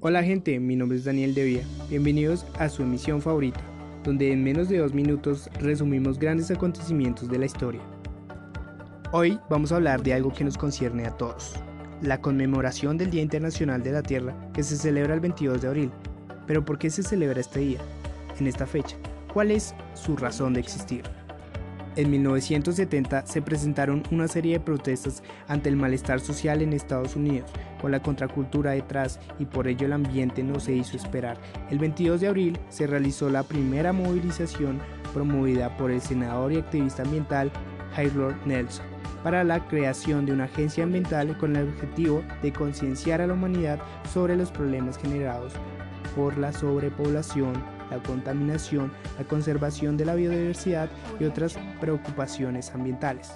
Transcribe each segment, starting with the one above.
Hola gente, mi nombre es Daniel Devia. Bienvenidos a su emisión favorita, donde en menos de dos minutos resumimos grandes acontecimientos de la historia. Hoy vamos a hablar de algo que nos concierne a todos, la conmemoración del Día Internacional de la Tierra que se celebra el 22 de abril. Pero ¿por qué se celebra este día, en esta fecha? ¿Cuál es su razón de existir? En 1970 se presentaron una serie de protestas ante el malestar social en Estados Unidos, con la contracultura detrás y por ello el ambiente no se hizo esperar. El 22 de abril se realizó la primera movilización promovida por el senador y activista ambiental Harold Nelson para la creación de una agencia ambiental con el objetivo de concienciar a la humanidad sobre los problemas generados por la sobrepoblación, la contaminación, la conservación de la biodiversidad y otras preocupaciones ambientales.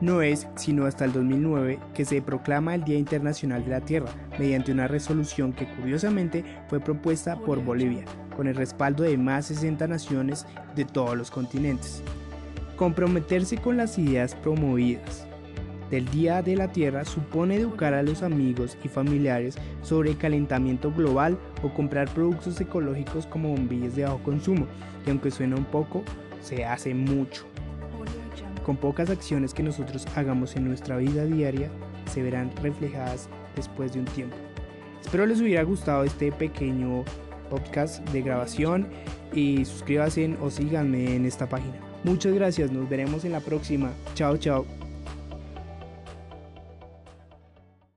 No es sino hasta el 2009 que se proclama el Día Internacional de la Tierra mediante una resolución que curiosamente fue propuesta por Bolivia, con el respaldo de más de 60 naciones de todos los continentes. Comprometerse con las ideas promovidas del Día de la Tierra supone educar a los amigos y familiares sobre el calentamiento global o comprar productos ecológicos como bombillas de bajo consumo, que aunque suena un poco, se hace mucho. Con pocas acciones que nosotros hagamos en nuestra vida diaria, se verán reflejadas después de un tiempo. Espero les hubiera gustado este pequeño podcast de grabación y suscríbanse o síganme en esta página. Muchas gracias, nos veremos en la próxima. Chao, chao.